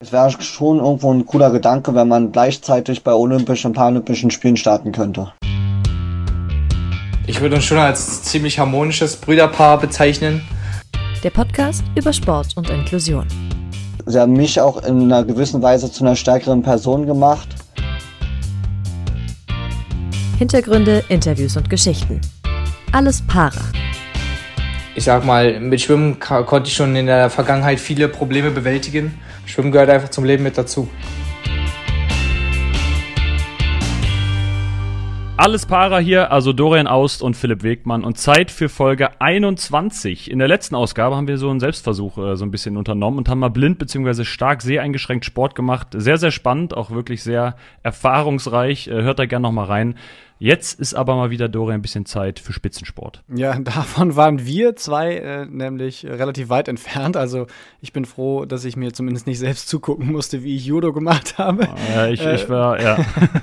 Es wäre schon irgendwo ein cooler Gedanke, wenn man gleichzeitig bei Olympischen und Paralympischen Spielen starten könnte. Ich würde uns schon als ziemlich harmonisches Brüderpaar bezeichnen. Der Podcast über Sport und Inklusion. Sie haben mich auch in einer gewissen Weise zu einer stärkeren Person gemacht. Hintergründe, Interviews und Geschichten. Alles Para. Ich sag mal, mit Schwimmen konnte ich schon in der Vergangenheit viele Probleme bewältigen. Schwimmen gehört einfach zum Leben mit dazu. Alles Para hier, also Dorian Aust und Philipp Wegmann und Zeit für Folge 21. In der letzten Ausgabe haben wir so einen Selbstversuch äh, so ein bisschen unternommen und haben mal blind bzw. stark seheingeschränkt Sport gemacht. Sehr, sehr spannend, auch wirklich sehr erfahrungsreich. Äh, hört da gerne noch mal rein. Jetzt ist aber mal wieder, Dorian, ein bisschen Zeit für Spitzensport. Ja, davon waren wir zwei äh, nämlich relativ weit entfernt. Also ich bin froh, dass ich mir zumindest nicht selbst zugucken musste, wie ich Judo gemacht habe. Ja, ich, äh, ich war, ja,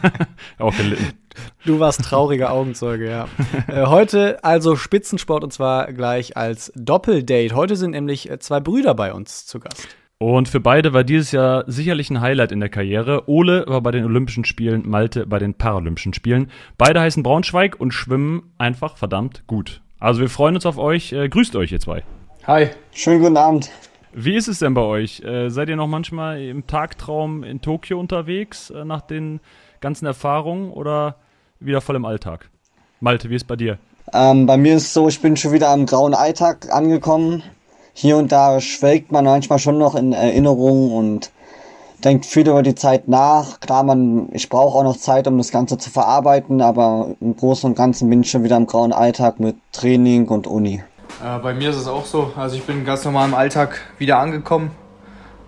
auch gelitten. Du warst trauriger Augenzeuge, ja. äh, heute also Spitzensport und zwar gleich als Doppeldate. Heute sind nämlich äh, zwei Brüder bei uns zu Gast. Und für beide war dieses Jahr sicherlich ein Highlight in der Karriere. Ole war bei den Olympischen Spielen, Malte bei den Paralympischen Spielen. Beide heißen Braunschweig und schwimmen einfach verdammt gut. Also wir freuen uns auf euch. Äh, grüßt euch, ihr zwei. Hi. Schönen guten Abend. Wie ist es denn bei euch? Äh, seid ihr noch manchmal im Tagtraum in Tokio unterwegs äh, nach den ganzen Erfahrungen oder wieder voll im Alltag? Malte, wie ist es bei dir? Ähm, bei mir ist es so, ich bin schon wieder am grauen Alltag angekommen hier und da schwelgt man manchmal schon noch in Erinnerungen und denkt viel über die Zeit nach. Klar, man, ich brauche auch noch Zeit, um das Ganze zu verarbeiten, aber im Großen und Ganzen bin ich schon wieder im grauen Alltag mit Training und Uni. Äh, bei mir ist es auch so. Also ich bin ganz normal im Alltag wieder angekommen.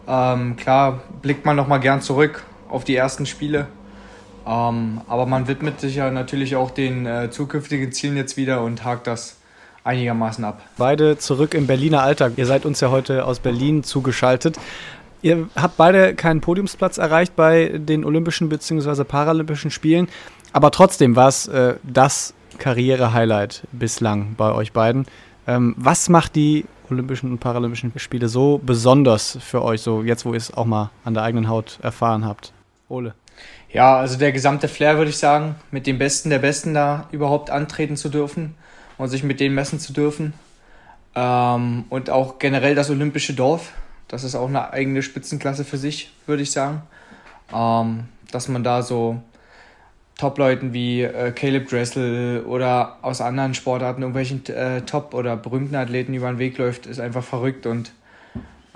Ähm, klar blickt man noch mal gern zurück auf die ersten Spiele. Ähm, aber man widmet sich ja natürlich auch den äh, zukünftigen Zielen jetzt wieder und hakt das einigermaßen ab. Beide zurück im Berliner Alltag. Ihr seid uns ja heute aus Berlin zugeschaltet. Ihr habt beide keinen Podiumsplatz erreicht bei den Olympischen bzw. Paralympischen Spielen, aber trotzdem war es äh, das Karriere-Highlight bislang bei euch beiden. Ähm, was macht die Olympischen und Paralympischen Spiele so besonders für euch, so jetzt, wo ihr es auch mal an der eigenen Haut erfahren habt? Ole. Ja, also der gesamte Flair, würde ich sagen, mit dem Besten der Besten da überhaupt antreten zu dürfen und sich mit denen messen zu dürfen. Ähm, und auch generell das Olympische Dorf. Das ist auch eine eigene Spitzenklasse für sich, würde ich sagen. Ähm, dass man da so Top-Leuten wie äh, Caleb Dressel oder aus anderen Sportarten irgendwelchen äh, Top- oder berühmten Athleten über den Weg läuft, ist einfach verrückt und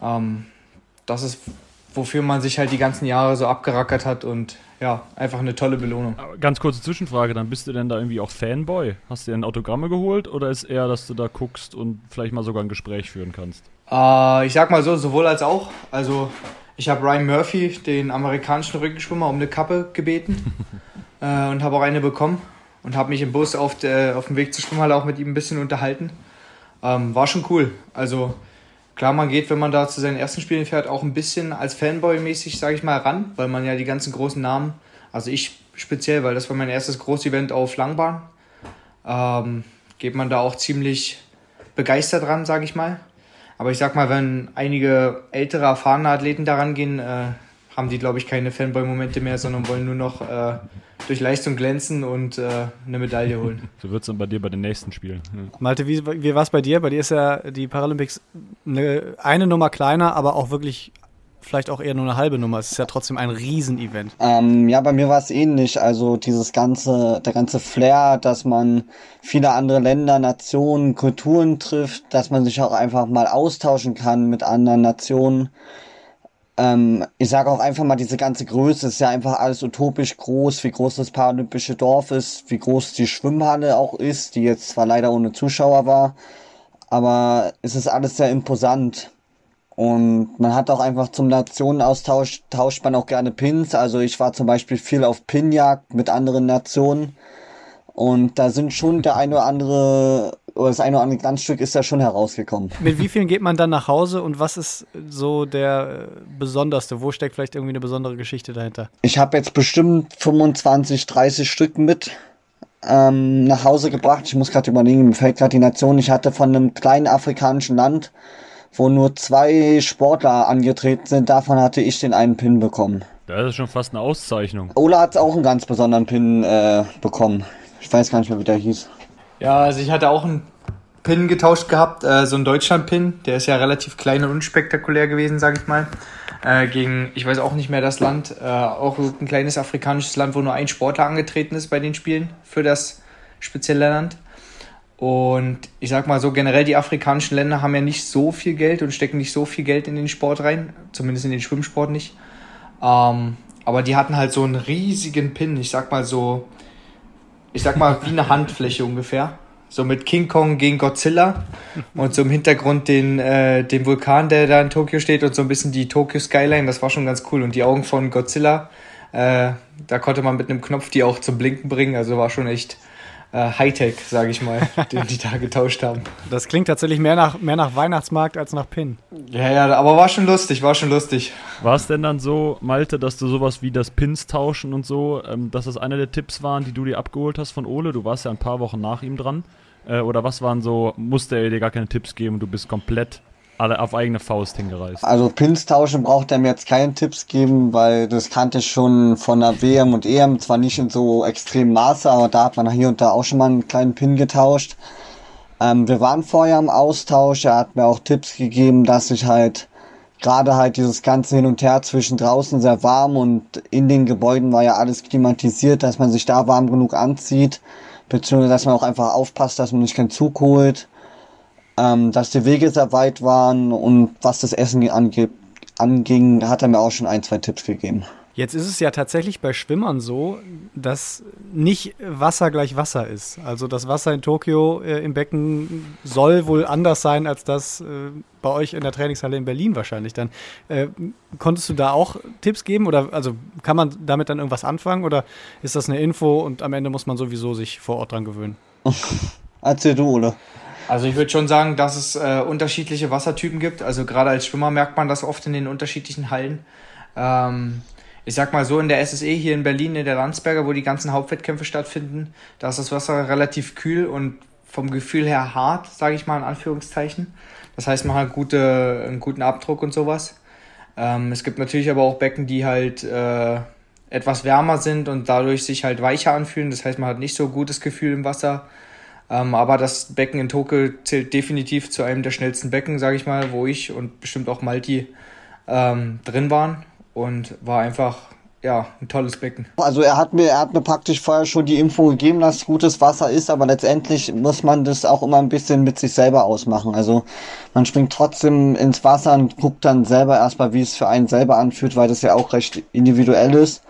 ähm, das ist, wofür man sich halt die ganzen Jahre so abgerackert hat und ja, einfach eine tolle Belohnung. Ganz kurze Zwischenfrage, dann bist du denn da irgendwie auch Fanboy? Hast du dir ein Autogramme geholt oder ist eher, dass du da guckst und vielleicht mal sogar ein Gespräch führen kannst? Äh, ich sag mal so, sowohl als auch. Also ich habe Ryan Murphy, den amerikanischen Rückenschwimmer, um eine Kappe gebeten äh, und habe auch eine bekommen und habe mich im Bus auf, der, auf dem Weg zur Schwimmhalle auch mit ihm ein bisschen unterhalten. Ähm, war schon cool. Also Klar, man geht, wenn man da zu seinen ersten Spielen fährt, auch ein bisschen als Fanboy-mäßig, sage ich mal, ran, weil man ja die ganzen großen Namen, also ich speziell, weil das war mein erstes Großevent auf Langbahn, ähm, geht man da auch ziemlich begeistert ran, sage ich mal. Aber ich sag mal, wenn einige ältere, erfahrene Athleten daran gehen, äh, haben die, glaube ich, keine Fanboy-Momente mehr, sondern wollen nur noch äh, durch Leistung glänzen und äh, eine Medaille holen. So wird es dann bei dir bei den nächsten Spielen. Ja. Malte, wie, wie war es bei dir? Bei dir ist ja die Paralympics eine, eine Nummer kleiner, aber auch wirklich vielleicht auch eher nur eine halbe Nummer. Es ist ja trotzdem ein Riesenevent. Ähm, ja, bei mir war es ähnlich. Also dieses ganze, der ganze Flair, dass man viele andere Länder, Nationen, Kulturen trifft, dass man sich auch einfach mal austauschen kann mit anderen Nationen. Ähm, ich sage auch einfach mal, diese ganze Größe ist ja einfach alles utopisch groß, wie groß das paralympische Dorf ist, wie groß die Schwimmhalle auch ist, die jetzt zwar leider ohne Zuschauer war, aber es ist alles sehr imposant. Und man hat auch einfach zum Nationenaustausch, tauscht man auch gerne Pins. Also ich war zum Beispiel viel auf Pinjagd mit anderen Nationen. Und da sind schon der eine oder andere oder das eine oder andere Glanzstück ist ja schon herausgekommen. Mit wie vielen geht man dann nach Hause und was ist so der äh, besonderste? Wo steckt vielleicht irgendwie eine besondere Geschichte dahinter? Ich habe jetzt bestimmt 25, 30 Stück mit ähm, nach Hause gebracht. Ich muss gerade überlegen, mir fällt gerade die Nation. Ich hatte von einem kleinen afrikanischen Land wo nur zwei Sportler angetreten sind. Davon hatte ich den einen Pin bekommen. Das ist schon fast eine Auszeichnung. Ola hat auch einen ganz besonderen Pin äh, bekommen. Ich weiß gar nicht mehr, wie der hieß. Ja, also ich hatte auch einen Pin getauscht gehabt, äh, so ein Deutschland-Pin. Der ist ja relativ klein und unspektakulär gewesen, sage ich mal. Äh, gegen, ich weiß auch nicht mehr das Land, äh, auch ein kleines afrikanisches Land, wo nur ein Sportler angetreten ist bei den Spielen für das spezielle Land. Und ich sag mal so, generell die afrikanischen Länder haben ja nicht so viel Geld und stecken nicht so viel Geld in den Sport rein, zumindest in den Schwimmsport nicht. Ähm, aber die hatten halt so einen riesigen Pin, ich sag mal so, ich sag mal wie eine Handfläche ungefähr. So mit King Kong gegen Godzilla und so im Hintergrund den, äh, den Vulkan, der da in Tokio steht und so ein bisschen die Tokyo Skyline, das war schon ganz cool. Und die Augen von Godzilla, äh, da konnte man mit einem Knopf die auch zum Blinken bringen, also war schon echt äh, Hightech, sage ich mal, den die da getauscht haben. Das klingt tatsächlich mehr nach, mehr nach Weihnachtsmarkt als nach Pin. Ja, ja, aber war schon lustig, war schon lustig. War es denn dann so, Malte, dass du sowas wie das Pins tauschen und so, ähm, dass das einer der Tipps waren, die du dir abgeholt hast von Ole? Du warst ja ein paar Wochen nach ihm dran. Äh, oder was waren so, musste er dir gar keine Tipps geben und du bist komplett alle auf eigene Faust hingereist? Also Pins tauschen braucht er mir jetzt keine Tipps geben, weil das kannte ich schon von der WM und EM, zwar nicht in so extremem Maße, aber da hat man hier und da auch schon mal einen kleinen Pin getauscht. Ähm, wir waren vorher im Austausch, er hat mir auch Tipps gegeben, dass ich halt gerade halt dieses ganze Hin und Her zwischen draußen sehr warm und in den Gebäuden war ja alles klimatisiert, dass man sich da warm genug anzieht, beziehungsweise dass man auch einfach aufpasst, dass man nicht keinen Zug holt ähm, dass die Wege sehr weit waren und was das Essen ange anging, hat er mir auch schon ein, zwei Tipps gegeben. Jetzt ist es ja tatsächlich bei Schwimmern so, dass nicht Wasser gleich Wasser ist. Also das Wasser in Tokio äh, im Becken soll wohl anders sein als das äh, bei euch in der Trainingshalle in Berlin wahrscheinlich dann. Äh, konntest du da auch Tipps geben oder also kann man damit dann irgendwas anfangen oder ist das eine Info und am Ende muss man sowieso sich vor Ort dran gewöhnen? Erzähl du, oder? Also ich würde schon sagen, dass es äh, unterschiedliche Wassertypen gibt. Also gerade als Schwimmer merkt man das oft in den unterschiedlichen Hallen. Ähm, ich sag mal so, in der SSE hier in Berlin, in der Landsberger, wo die ganzen Hauptwettkämpfe stattfinden, da ist das Wasser relativ kühl und vom Gefühl her hart, sage ich mal in Anführungszeichen. Das heißt, man hat gute, einen guten Abdruck und sowas. Ähm, es gibt natürlich aber auch Becken, die halt äh, etwas wärmer sind und dadurch sich halt weicher anfühlen. Das heißt, man hat nicht so gutes Gefühl im Wasser. Ähm, aber das Becken in Tokio zählt definitiv zu einem der schnellsten Becken, sage ich mal, wo ich und bestimmt auch Malti ähm, drin waren und war einfach ja, ein tolles Becken. Also er hat mir, er hat mir praktisch vorher schon die Info gegeben, dass gutes Wasser ist, aber letztendlich muss man das auch immer ein bisschen mit sich selber ausmachen. Also man springt trotzdem ins Wasser und guckt dann selber erstmal, wie es für einen selber anfühlt, weil das ja auch recht individuell ist.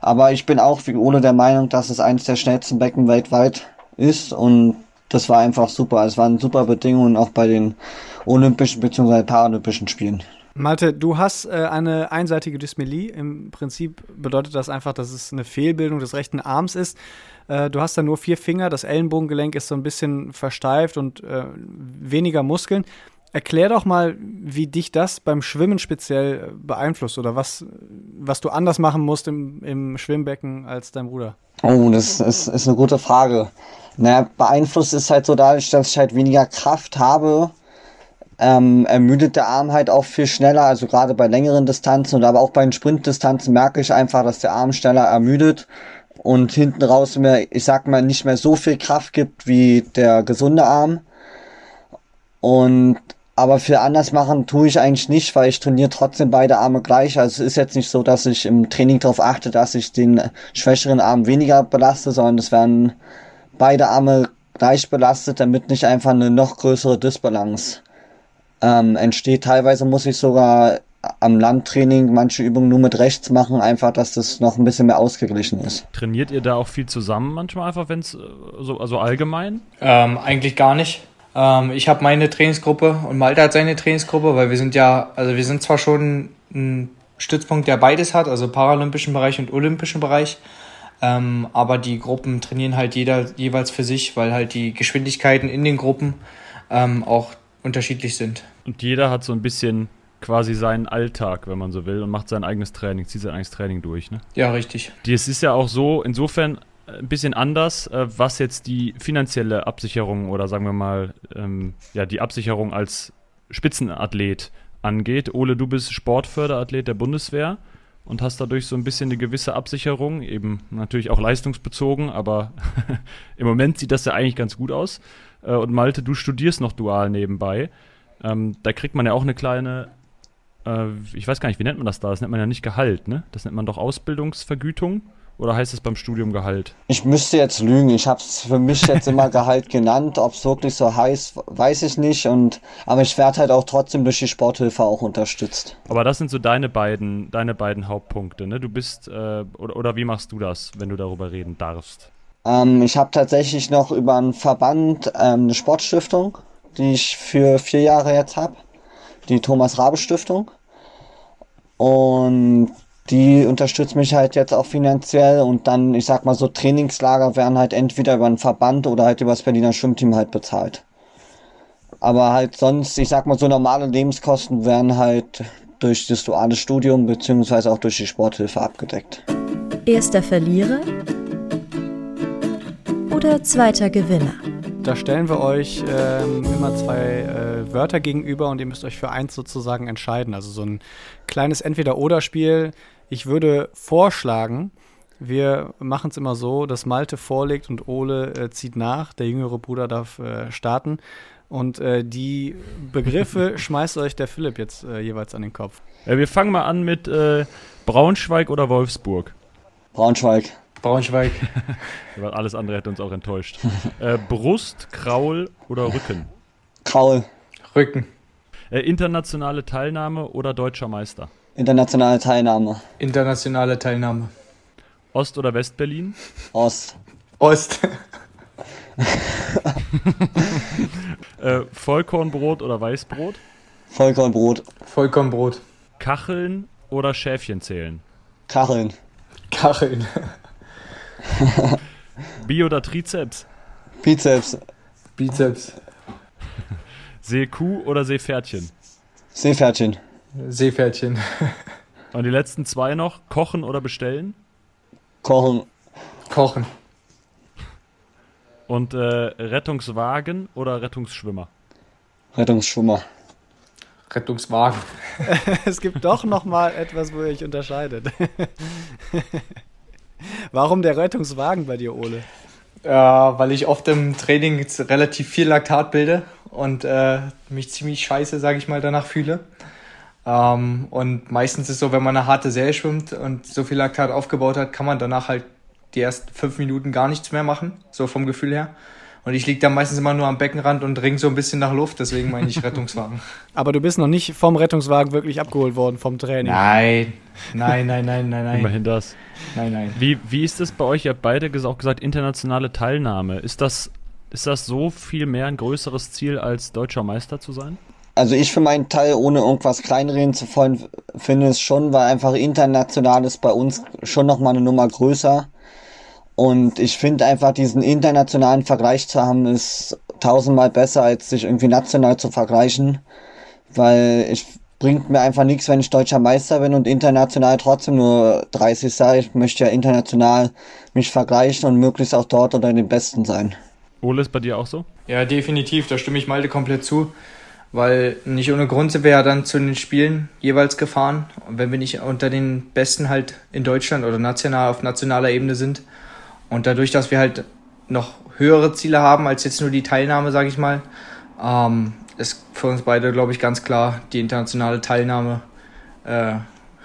Aber ich bin auch wie Ole der Meinung, dass es eines der schnellsten Becken weltweit ist und das war einfach super. Es waren super Bedingungen auch bei den Olympischen bzw. Paralympischen Spielen. Malte, du hast äh, eine einseitige Dysmelie. Im Prinzip bedeutet das einfach, dass es eine Fehlbildung des rechten Arms ist. Äh, du hast da nur vier Finger, das Ellenbogengelenk ist so ein bisschen versteift und äh, weniger Muskeln. Erklär doch mal, wie dich das beim Schwimmen speziell beeinflusst oder was, was du anders machen musst im, im Schwimmbecken als dein Bruder. Oh, das ist, ist eine gute Frage. Naja, beeinflusst ist halt so dadurch, dass ich halt weniger Kraft habe, ähm, ermüdet der Arm halt auch viel schneller, also gerade bei längeren Distanzen und aber auch bei den Sprintdistanzen merke ich einfach, dass der Arm schneller ermüdet und hinten raus mir, ich sag mal, nicht mehr so viel Kraft gibt wie der gesunde Arm. Und aber für anders machen tue ich eigentlich nicht, weil ich trainiere trotzdem beide Arme gleich. Also es ist jetzt nicht so, dass ich im Training darauf achte, dass ich den schwächeren Arm weniger belaste, sondern es werden beide Arme gleich belastet, damit nicht einfach eine noch größere Disbalance ähm, entsteht. Teilweise muss ich sogar am Landtraining manche Übungen nur mit rechts machen, einfach, dass das noch ein bisschen mehr ausgeglichen ist. Trainiert ihr da auch viel zusammen manchmal einfach, wenn es äh, so also allgemein? Ähm, eigentlich gar nicht. Ähm, ich habe meine Trainingsgruppe und Malte hat seine Trainingsgruppe, weil wir sind ja, also wir sind zwar schon ein Stützpunkt, der beides hat, also paralympischen Bereich und olympischen Bereich, ähm, aber die Gruppen trainieren halt jeder jeweils für sich, weil halt die Geschwindigkeiten in den Gruppen ähm, auch unterschiedlich sind. Und jeder hat so ein bisschen quasi seinen Alltag, wenn man so will, und macht sein eigenes Training, zieht sein eigenes Training durch, ne? Ja, richtig. Es ist ja auch so, insofern ein bisschen anders, äh, was jetzt die finanzielle Absicherung oder sagen wir mal, ähm, ja, die Absicherung als Spitzenathlet angeht. Ole, du bist Sportförderathlet der Bundeswehr und hast dadurch so ein bisschen eine gewisse Absicherung, eben natürlich auch leistungsbezogen, aber im Moment sieht das ja eigentlich ganz gut aus. Äh, und Malte, du studierst noch dual nebenbei. Ähm, da kriegt man ja auch eine kleine, äh, ich weiß gar nicht, wie nennt man das da? Das nennt man ja nicht Gehalt, ne? Das nennt man doch Ausbildungsvergütung. Oder heißt es beim Studium Gehalt? Ich müsste jetzt lügen. Ich habe es für mich jetzt immer Gehalt genannt. Ob es wirklich so heißt, weiß ich nicht. Und aber ich werde halt auch trotzdem durch die Sporthilfe auch unterstützt. Aber das sind so deine beiden, deine beiden Hauptpunkte. Ne? Du bist äh, oder, oder wie machst du das, wenn du darüber reden darfst? Ähm, ich habe tatsächlich noch über einen Verband ähm, eine Sportstiftung, die ich für vier Jahre jetzt habe. Die Thomas Rabe Stiftung. Und die unterstützt mich halt jetzt auch finanziell und dann, ich sag mal so, Trainingslager werden halt entweder über einen Verband oder halt über das Berliner Schwimmteam halt bezahlt. Aber halt sonst, ich sag mal so, normale Lebenskosten werden halt durch das duale Studium beziehungsweise auch durch die Sporthilfe abgedeckt. Erster Verlierer oder zweiter Gewinner? Da stellen wir euch ähm, immer zwei äh, Wörter gegenüber und ihr müsst euch für eins sozusagen entscheiden. Also so ein kleines Entweder-Oder-Spiel. Ich würde vorschlagen, wir machen es immer so, dass Malte vorlegt und Ole äh, zieht nach. Der jüngere Bruder darf äh, starten. Und äh, die Begriffe schmeißt euch der Philipp jetzt äh, jeweils an den Kopf. Ja, wir fangen mal an mit äh, Braunschweig oder Wolfsburg. Braunschweig. Braunschweig. Alles andere hätte uns auch enttäuscht. äh, Brust, Kraul oder Rücken? Kraul. Rücken. Äh, internationale Teilnahme oder deutscher Meister? Internationale Teilnahme. Internationale Teilnahme. Ost- oder Westberlin? Ost. Ost. äh, Vollkornbrot oder Weißbrot? Vollkornbrot. Vollkornbrot. Kacheln oder Schäfchen zählen? Kacheln. Kacheln. Bi- oder Trizeps? Bizeps. Bizeps. Seekuh oder Seepferdchen? Seepferdchen. Seepferdchen. Und die letzten zwei noch, kochen oder bestellen? Kochen. Kochen. Und äh, Rettungswagen oder Rettungsschwimmer? Rettungsschwimmer. Rettungswagen. es gibt doch noch mal etwas, wo ihr euch unterscheidet. Warum der Rettungswagen bei dir, Ole? Ja, weil ich oft im Training relativ viel Laktat bilde und äh, mich ziemlich scheiße, sage ich mal, danach fühle. Ähm, und meistens ist es so, wenn man eine harte Serie schwimmt und so viel Laktat aufgebaut hat, kann man danach halt die ersten fünf Minuten gar nichts mehr machen, so vom Gefühl her. Und ich liege da meistens immer nur am Beckenrand und ring so ein bisschen nach Luft, deswegen meine ich Rettungswagen. Aber du bist noch nicht vom Rettungswagen wirklich abgeholt worden vom Training. Nein, nein, nein, nein, nein, nein. Immerhin das. Nein, nein. Wie, wie ist es bei euch? Ihr habt beide auch gesagt, internationale Teilnahme. Ist das, ist das so viel mehr ein größeres Ziel, als deutscher Meister zu sein? Also ich für meinen Teil, ohne irgendwas kleinreden zu wollen, finde es schon, weil einfach international ist bei uns schon nochmal eine Nummer größer. Und ich finde einfach diesen internationalen Vergleich zu haben, ist tausendmal besser, als sich irgendwie national zu vergleichen. Weil ich bringt mir einfach nichts, wenn ich deutscher Meister bin und international trotzdem nur 30 sei. Ich möchte ja international mich vergleichen und möglichst auch dort unter den Besten sein. Ole, ist bei dir auch so? Ja, definitiv. Da stimme ich Malte komplett zu. Weil nicht ohne Grund sind wir ja dann zu den Spielen jeweils gefahren. Und wenn wir nicht unter den Besten halt in Deutschland oder national auf nationaler Ebene sind, und dadurch, dass wir halt noch höhere Ziele haben als jetzt nur die Teilnahme, sage ich mal, ähm, ist für uns beide, glaube ich, ganz klar die internationale Teilnahme äh,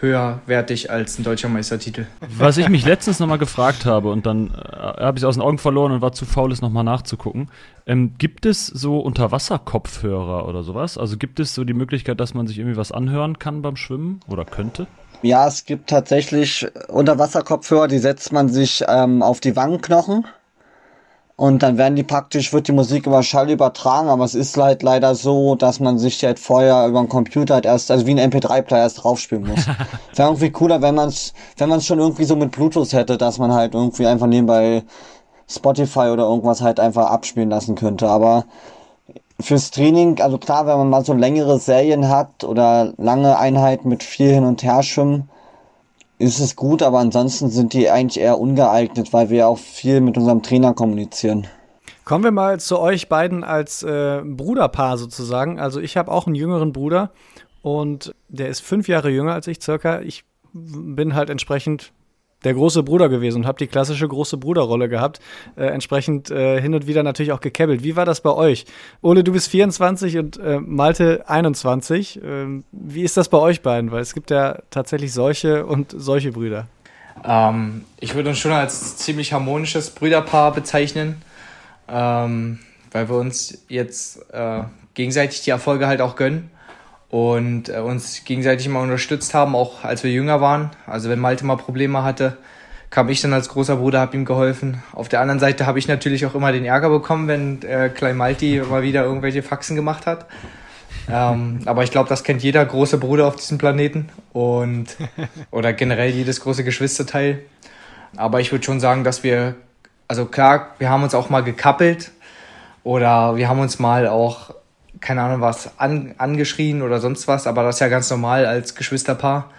höherwertig als ein deutscher Meistertitel. Was ich mich letztens nochmal gefragt habe und dann äh, habe ich es aus den Augen verloren und war zu faul, es nochmal nachzugucken. Ähm, gibt es so Unterwasserkopfhörer oder sowas? Also gibt es so die Möglichkeit, dass man sich irgendwie was anhören kann beim Schwimmen oder könnte? Ja, es gibt tatsächlich Unterwasserkopfhörer, die setzt man sich ähm, auf die Wangenknochen und dann werden die praktisch, wird die Musik über Schall übertragen, aber es ist halt leider so, dass man sich halt vorher über den Computer halt erst, also wie ein MP3-Player erst draufspielen muss. Wäre irgendwie cooler, wenn man es, wenn man es schon irgendwie so mit Bluetooth hätte, dass man halt irgendwie einfach nebenbei Spotify oder irgendwas halt einfach abspielen lassen könnte. Aber fürs Training, also klar, wenn man mal so längere Serien hat oder lange Einheiten mit viel hin und her schwimmen, ist es gut, aber ansonsten sind die eigentlich eher ungeeignet, weil wir auch viel mit unserem Trainer kommunizieren. Kommen wir mal zu euch beiden als äh, Bruderpaar sozusagen. Also ich habe auch einen jüngeren Bruder und der ist fünf Jahre jünger als ich circa. Ich bin halt entsprechend der große Bruder gewesen und habe die klassische große Bruderrolle gehabt. Äh, entsprechend äh, hin und wieder natürlich auch gekebbelt. Wie war das bei euch? Ole, du bist 24 und äh, Malte 21. Ähm, wie ist das bei euch beiden? Weil es gibt ja tatsächlich solche und solche Brüder. Ähm, ich würde uns schon als ziemlich harmonisches Brüderpaar bezeichnen ähm, weil wir uns jetzt äh, gegenseitig die Erfolge halt auch gönnen und äh, uns gegenseitig immer unterstützt haben, auch als wir jünger waren. Also wenn Malte mal Probleme hatte, kam ich dann als großer Bruder, habe ihm geholfen. Auf der anderen Seite habe ich natürlich auch immer den Ärger bekommen, wenn äh, Klein Malti mal wieder irgendwelche Faxen gemacht hat. ähm, aber ich glaube, das kennt jeder große Bruder auf diesem Planeten und oder generell jedes große Geschwisterteil. Aber ich würde schon sagen, dass wir also klar, wir haben uns auch mal gekappelt oder wir haben uns mal auch, keine Ahnung was, an, angeschrien oder sonst was, aber das ist ja ganz normal als Geschwisterpaar.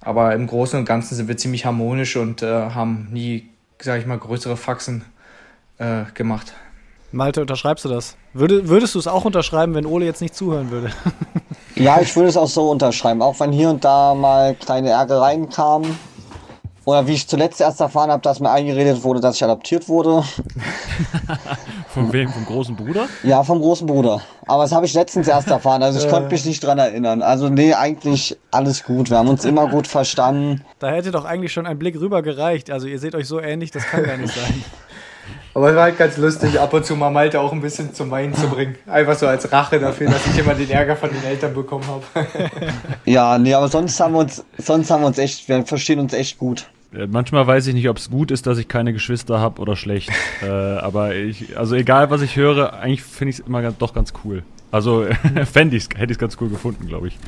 Aber im Großen und Ganzen sind wir ziemlich harmonisch und äh, haben nie, sag ich mal, größere Faxen äh, gemacht. Malte, unterschreibst du das? Würde, würdest du es auch unterschreiben, wenn Ole jetzt nicht zuhören würde? ja, ich würde es auch so unterschreiben. Auch wenn hier und da mal kleine Ärgereien kamen, oder wie ich zuletzt erst erfahren habe, dass mir eingeredet wurde, dass ich adoptiert wurde. Von wem? Vom großen Bruder? Ja, vom großen Bruder. Aber das habe ich letztens erst erfahren. Also ich konnte mich nicht dran erinnern. Also nee, eigentlich alles gut. Wir haben uns immer gut verstanden. Da hätte doch eigentlich schon ein Blick rüber gereicht. Also ihr seht euch so ähnlich, das kann gar nicht sein. Aber es war halt ganz lustig, ab und zu mal Malte auch ein bisschen zum Weinen zu bringen. Einfach so als Rache dafür, dass ich immer den Ärger von den Eltern bekommen habe. ja, nee, aber sonst haben wir uns, sonst haben wir uns echt, wir verstehen uns echt gut. Äh, manchmal weiß ich nicht, ob es gut ist, dass ich keine Geschwister habe oder schlecht. äh, aber ich, also egal was ich höre, eigentlich finde ich es immer ganz, doch ganz cool. Also fände ich hätte ich es ganz cool gefunden, glaube ich.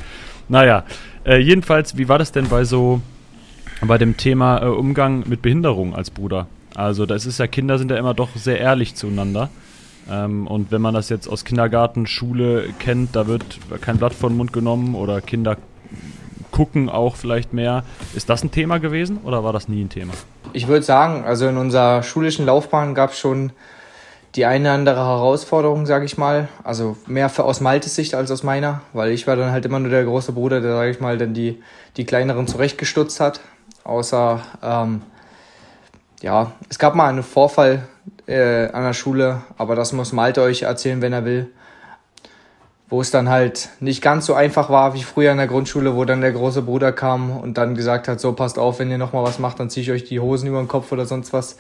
Naja, äh, jedenfalls, wie war das denn bei so, bei dem Thema äh, Umgang mit Behinderung als Bruder? Also das ist ja, Kinder sind ja immer doch sehr ehrlich zueinander. Ähm, und wenn man das jetzt aus Kindergarten, Schule kennt, da wird kein Blatt vor den Mund genommen oder Kinder gucken auch vielleicht mehr. Ist das ein Thema gewesen oder war das nie ein Thema? Ich würde sagen, also in unserer schulischen Laufbahn gab es schon die eine oder andere Herausforderung, sage ich mal. Also mehr für aus Maltes Sicht als aus meiner, weil ich war dann halt immer nur der große Bruder, der, sage ich mal, dann die, die kleineren zurechtgestutzt hat. Außer, ähm, ja, es gab mal einen Vorfall äh, an der Schule, aber das muss Malte euch erzählen, wenn er will wo es dann halt nicht ganz so einfach war wie früher in der Grundschule, wo dann der große Bruder kam und dann gesagt hat, so passt auf, wenn ihr nochmal was macht, dann ziehe ich euch die Hosen über den Kopf oder sonst was.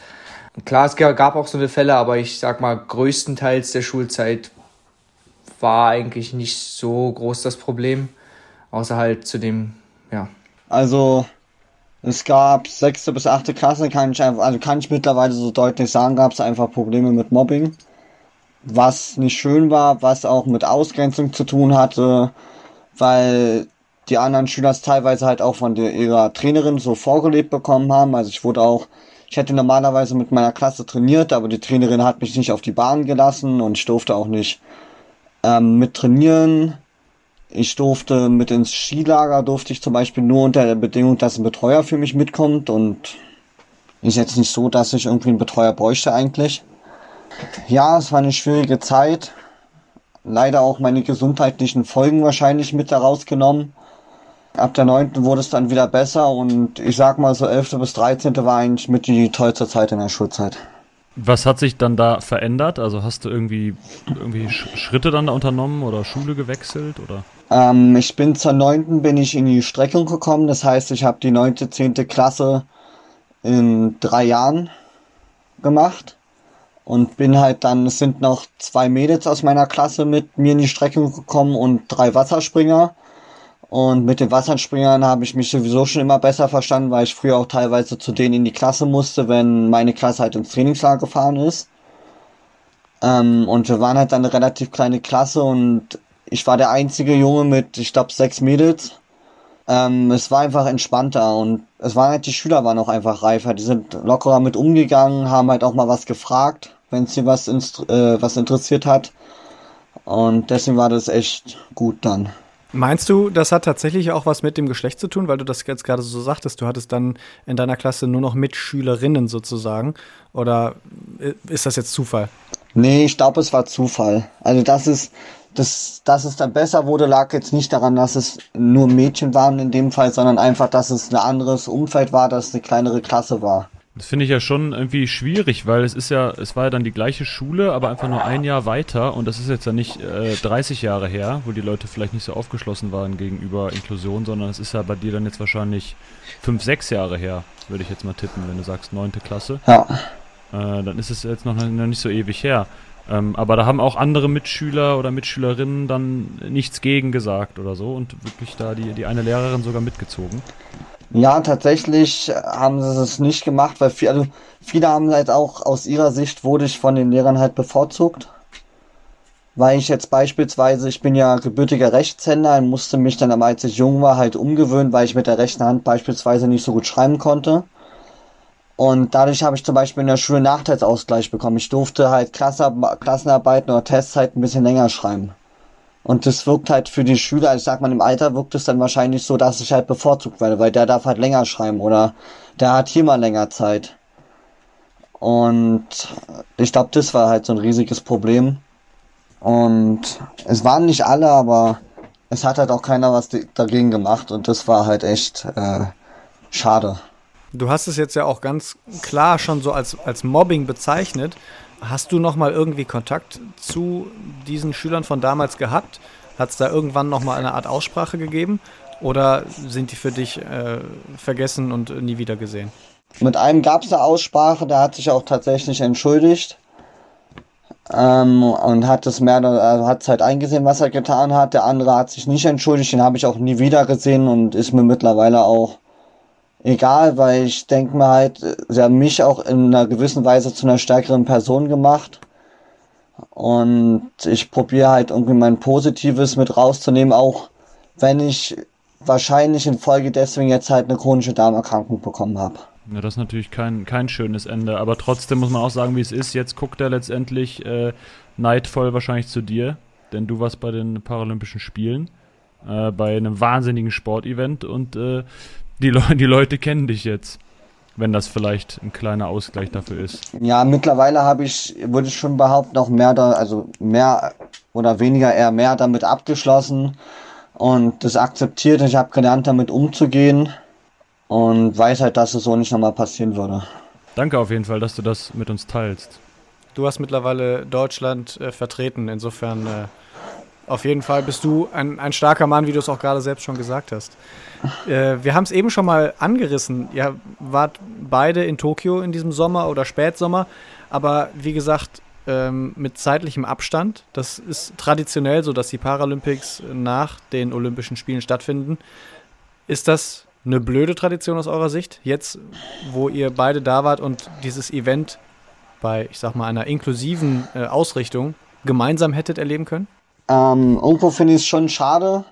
Und klar, es gab auch so eine Fälle, aber ich sag mal, größtenteils der Schulzeit war eigentlich nicht so groß das Problem, außer halt zu dem, ja. Also, es gab sechste bis achte Klasse, kann ich einfach, also kann ich mittlerweile so deutlich sagen, gab es einfach Probleme mit Mobbing was nicht schön war, was auch mit Ausgrenzung zu tun hatte, weil die anderen Schüler es teilweise halt auch von der, ihrer Trainerin so vorgelebt bekommen haben. Also ich wurde auch, ich hätte normalerweise mit meiner Klasse trainiert, aber die Trainerin hat mich nicht auf die Bahn gelassen und ich durfte auch nicht ähm, mit trainieren. Ich durfte mit ins Skilager, durfte ich zum Beispiel nur unter der Bedingung, dass ein Betreuer für mich mitkommt und ist jetzt nicht so, dass ich irgendwie einen Betreuer bräuchte eigentlich. Ja, es war eine schwierige Zeit. Leider auch meine gesundheitlichen Folgen wahrscheinlich mit herausgenommen. Ab der 9. wurde es dann wieder besser und ich sag mal so 11. bis 13. war eigentlich mit die tollste Zeit in der Schulzeit. Was hat sich dann da verändert? Also hast du irgendwie, irgendwie Schritte dann da unternommen oder Schule gewechselt oder? Ähm, ich bin zur 9. bin ich in die Streckung gekommen. Das heißt, ich habe die 9. 10. Klasse in drei Jahren gemacht und bin halt dann, es sind noch zwei Mädels aus meiner Klasse mit mir in die Strecke gekommen und drei Wasserspringer. Und mit den Wasserspringern habe ich mich sowieso schon immer besser verstanden, weil ich früher auch teilweise zu denen in die Klasse musste, wenn meine Klasse halt ins Trainingslager gefahren ist. Ähm, und wir waren halt dann eine relativ kleine Klasse und ich war der einzige Junge mit, ich glaube, sechs Mädels. Ähm, es war einfach entspannter und es waren halt, die Schüler waren auch einfach reifer. Die sind lockerer mit umgegangen, haben halt auch mal was gefragt wenn sie was, äh, was interessiert hat. Und deswegen war das echt gut dann. Meinst du, das hat tatsächlich auch was mit dem Geschlecht zu tun, weil du das jetzt gerade so sagtest, du hattest dann in deiner Klasse nur noch Mitschülerinnen sozusagen? Oder ist das jetzt Zufall? Nee, ich glaube, es war Zufall. Also das ist, das, dass es dann besser wurde, lag jetzt nicht daran, dass es nur Mädchen waren in dem Fall, sondern einfach, dass es ein anderes Umfeld war, dass es eine kleinere Klasse war. Das finde ich ja schon irgendwie schwierig, weil es ist ja, es war ja dann die gleiche Schule, aber einfach nur ein Jahr weiter und das ist jetzt ja nicht äh, 30 Jahre her, wo die Leute vielleicht nicht so aufgeschlossen waren gegenüber Inklusion, sondern es ist ja bei dir dann jetzt wahrscheinlich fünf, sechs Jahre her, würde ich jetzt mal tippen, wenn du sagst neunte Klasse. Ja. Äh, dann ist es jetzt noch, noch nicht so ewig her. Ähm, aber da haben auch andere Mitschüler oder Mitschülerinnen dann nichts gegen gesagt oder so und wirklich da die, die eine Lehrerin sogar mitgezogen. Ja, tatsächlich haben sie es nicht gemacht, weil viele, also viele haben halt auch aus ihrer Sicht wurde ich von den Lehrern halt bevorzugt. Weil ich jetzt beispielsweise, ich bin ja gebürtiger Rechtshänder und musste mich dann, als ich jung war, halt umgewöhnen, weil ich mit der rechten Hand beispielsweise nicht so gut schreiben konnte. Und dadurch habe ich zum Beispiel in der Schule Nachteilsausgleich bekommen. Ich durfte halt Klassenarbeiten oder Tests halt ein bisschen länger schreiben. Und das wirkt halt für die Schüler, ich sag mal, im Alter wirkt es dann wahrscheinlich so, dass ich halt bevorzugt werde, weil der darf halt länger schreiben oder der hat hier mal länger Zeit. Und ich glaube, das war halt so ein riesiges Problem. Und es waren nicht alle, aber es hat halt auch keiner was dagegen gemacht und das war halt echt äh, schade. Du hast es jetzt ja auch ganz klar schon so als, als Mobbing bezeichnet. Hast du noch mal irgendwie Kontakt zu diesen Schülern von damals gehabt? Hat es da irgendwann noch mal eine Art Aussprache gegeben? Oder sind die für dich äh, vergessen und nie wieder gesehen? Mit einem gab es eine Aussprache, der hat sich auch tatsächlich entschuldigt. Ähm, und hat es mehr, also hat es halt eingesehen, was er getan hat. Der andere hat sich nicht entschuldigt, den habe ich auch nie wieder gesehen und ist mir mittlerweile auch egal, weil ich denke mir halt, sie haben mich auch in einer gewissen Weise zu einer stärkeren Person gemacht. Und ich probiere halt irgendwie mein Positives mit rauszunehmen, auch wenn ich wahrscheinlich in Folge deswegen jetzt halt eine chronische Darmerkrankung bekommen habe. Ja, das ist natürlich kein, kein schönes Ende, aber trotzdem muss man auch sagen, wie es ist. Jetzt guckt er letztendlich äh, neidvoll wahrscheinlich zu dir, denn du warst bei den Paralympischen Spielen, äh, bei einem wahnsinnigen Sportevent und äh, die, Le die Leute kennen dich jetzt. Wenn das vielleicht ein kleiner Ausgleich dafür ist. Ja, mittlerweile habe ich, würde ich schon behaupten, noch mehr da, also mehr oder weniger eher mehr damit abgeschlossen und das akzeptiert. Ich habe gelernt, damit umzugehen und weiß halt, dass es so nicht nochmal passieren würde. Danke auf jeden Fall, dass du das mit uns teilst. Du hast mittlerweile Deutschland äh, vertreten, insofern äh, auf jeden Fall bist du ein, ein starker Mann, wie du es auch gerade selbst schon gesagt hast. Äh, wir haben es eben schon mal angerissen. Ihr wart beide in Tokio in diesem Sommer oder Spätsommer, aber wie gesagt, ähm, mit zeitlichem Abstand. Das ist traditionell so, dass die Paralympics nach den Olympischen Spielen stattfinden. Ist das eine blöde Tradition aus eurer Sicht? Jetzt, wo ihr beide da wart und dieses Event bei, ich sag mal, einer inklusiven äh, Ausrichtung gemeinsam hättet erleben können? Ähm, irgendwo finde ich es schon schade,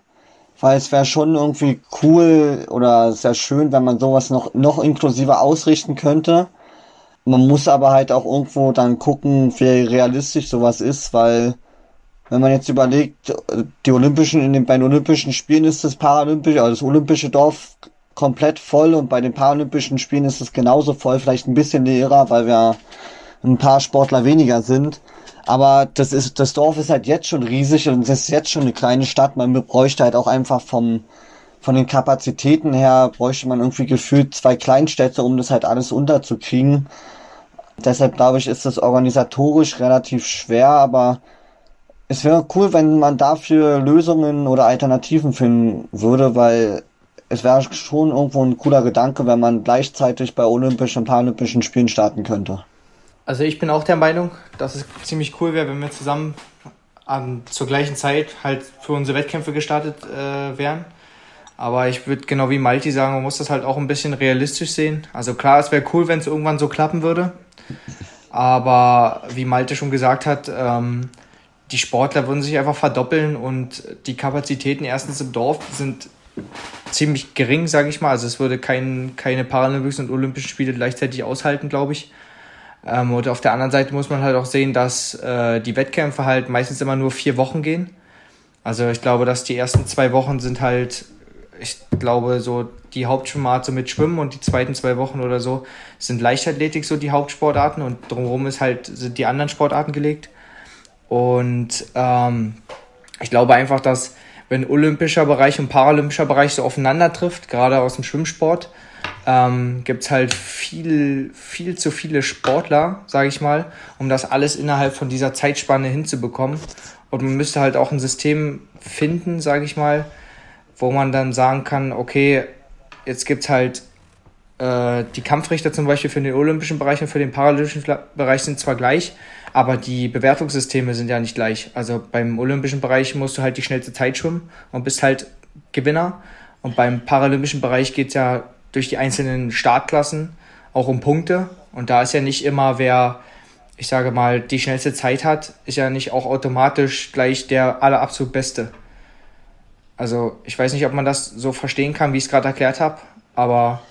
weil es wäre schon irgendwie cool oder sehr schön, wenn man sowas noch, noch inklusiver ausrichten könnte. Man muss aber halt auch irgendwo dann gucken, wie realistisch sowas ist, weil wenn man jetzt überlegt, die Olympischen, in den, bei den Olympischen Spielen ist das Paralympische, also das Olympische Dorf komplett voll und bei den Paralympischen Spielen ist es genauso voll, vielleicht ein bisschen leerer, weil wir ein paar Sportler weniger sind. Aber das ist, das Dorf ist halt jetzt schon riesig und es ist jetzt schon eine kleine Stadt. Man bräuchte halt auch einfach vom, von den Kapazitäten her bräuchte man irgendwie gefühlt zwei Kleinstädte, um das halt alles unterzukriegen. Deshalb glaube ich, ist das organisatorisch relativ schwer, aber es wäre cool, wenn man dafür Lösungen oder Alternativen finden würde, weil es wäre schon irgendwo ein cooler Gedanke, wenn man gleichzeitig bei Olympischen und Paralympischen Spielen starten könnte. Also ich bin auch der Meinung, dass es ziemlich cool wäre, wenn wir zusammen an, zur gleichen Zeit halt für unsere Wettkämpfe gestartet äh, wären. Aber ich würde genau wie Malti sagen, man muss das halt auch ein bisschen realistisch sehen. Also klar, es wäre cool, wenn es irgendwann so klappen würde. Aber wie Malte schon gesagt hat, ähm, die Sportler würden sich einfach verdoppeln und die Kapazitäten erstens im Dorf sind ziemlich gering, sage ich mal. Also es würde kein, keine Paralympischen und Olympischen Spiele gleichzeitig aushalten, glaube ich. Ähm, und auf der anderen Seite muss man halt auch sehen, dass äh, die Wettkämpfe halt meistens immer nur vier Wochen gehen. Also ich glaube, dass die ersten zwei Wochen sind halt ich glaube, so die Hauptschwimmart so mit Schwimmen und die zweiten zwei Wochen oder so sind Leichtathletik so die Hauptsportarten und drumherum ist halt, sind die anderen Sportarten gelegt. Und ähm, ich glaube einfach, dass wenn olympischer Bereich und paralympischer Bereich so aufeinander trifft, gerade aus dem Schwimmsport, ähm, gibt es halt viel, viel zu viele Sportler, sage ich mal, um das alles innerhalb von dieser Zeitspanne hinzubekommen. Und man müsste halt auch ein System finden, sage ich mal, wo man dann sagen kann, okay, jetzt gibt es halt äh, die Kampfrichter zum Beispiel für den olympischen Bereich und für den paralympischen Bereich sind zwar gleich, aber die Bewertungssysteme sind ja nicht gleich. Also beim olympischen Bereich musst du halt die schnellste Zeit schwimmen und bist halt Gewinner. Und beim paralympischen Bereich geht es ja durch die einzelnen Startklassen auch um Punkte. Und da ist ja nicht immer, wer, ich sage mal, die schnellste Zeit hat, ist ja nicht auch automatisch gleich der aller absolut Beste. Also ich weiß nicht, ob man das so verstehen kann, wie ich es gerade erklärt habe, aber